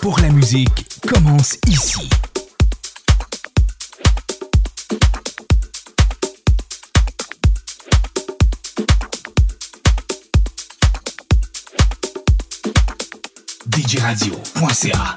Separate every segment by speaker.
Speaker 1: Pour la musique commence ici. djradio.ca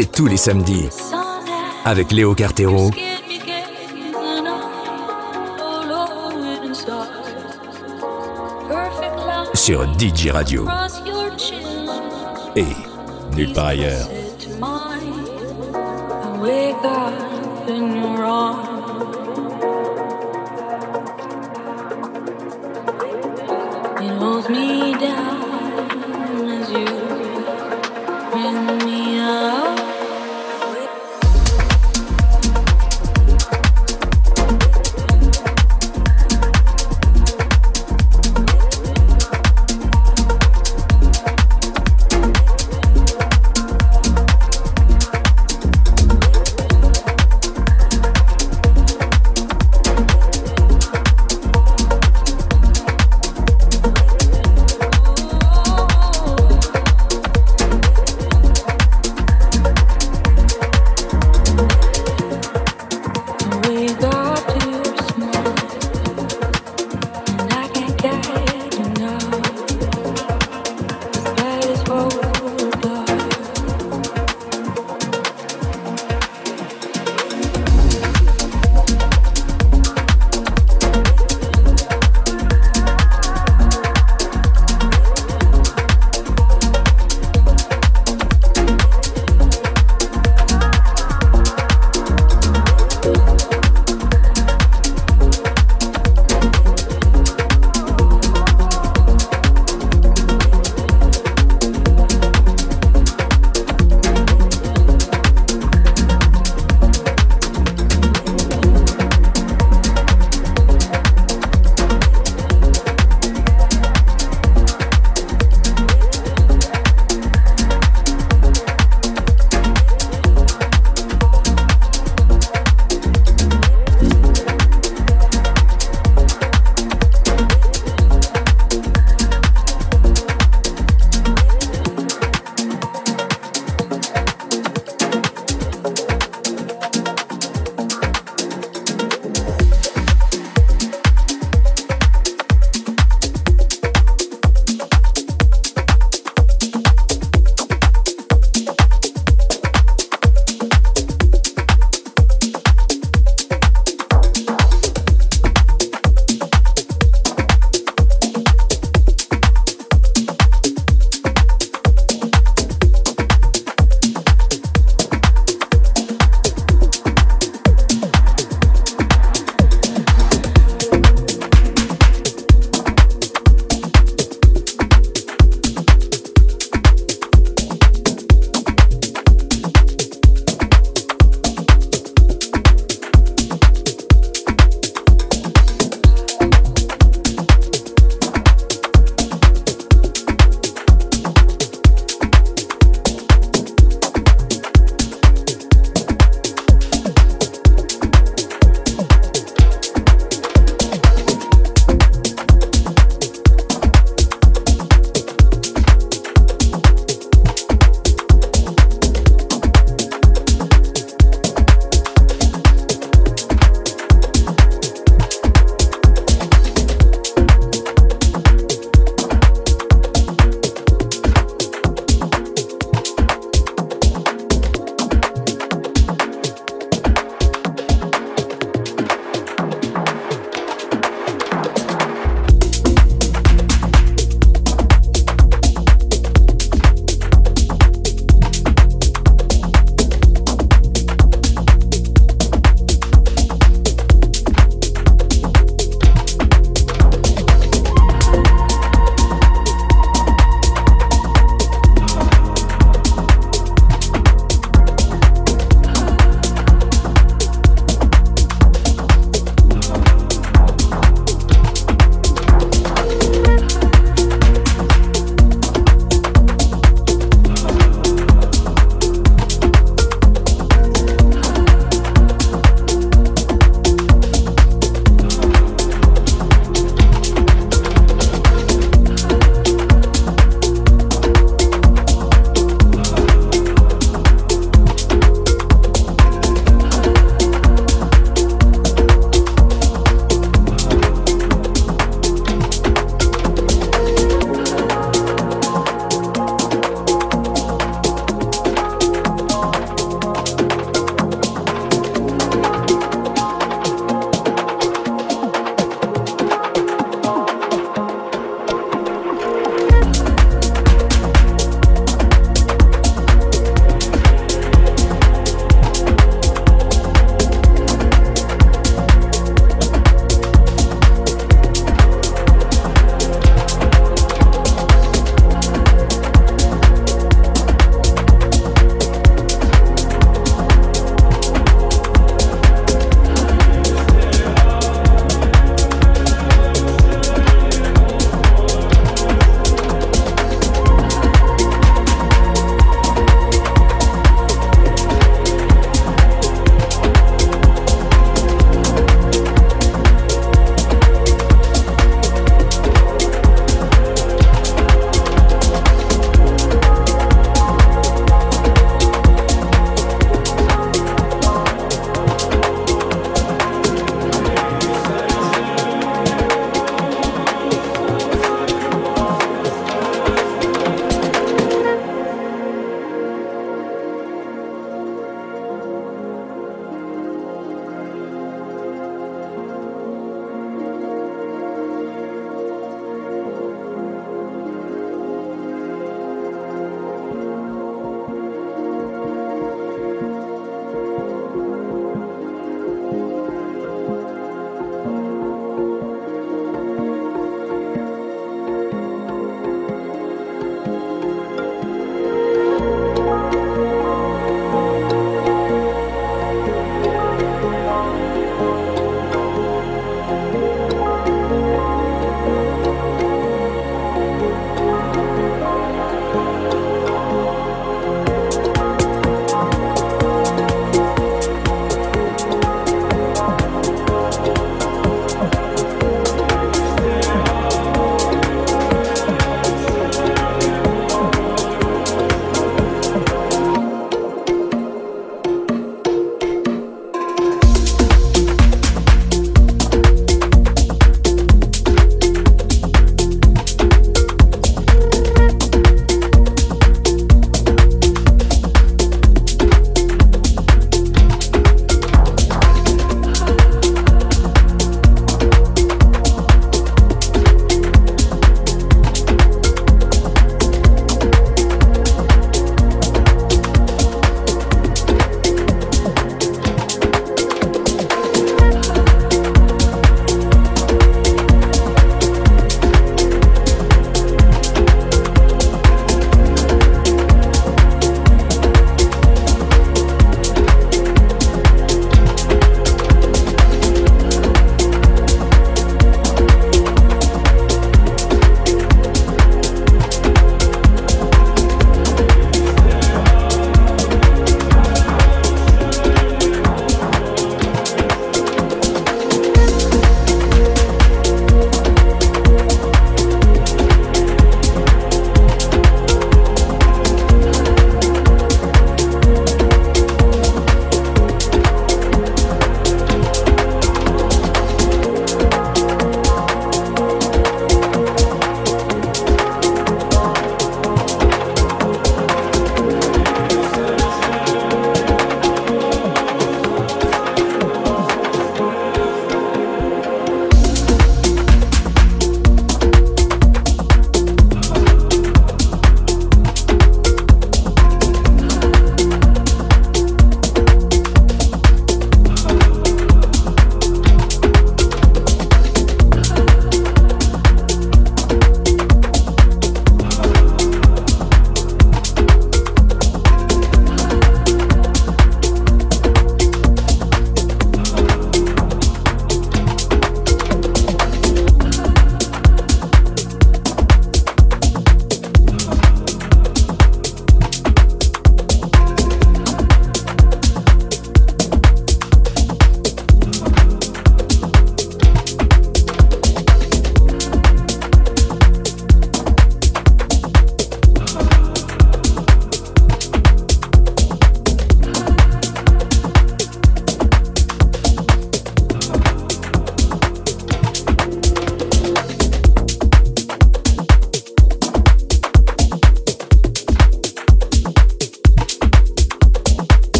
Speaker 2: C'est tous les samedis. Avec Léo Cartero. Sur DJ Radio. Et nulle part ailleurs.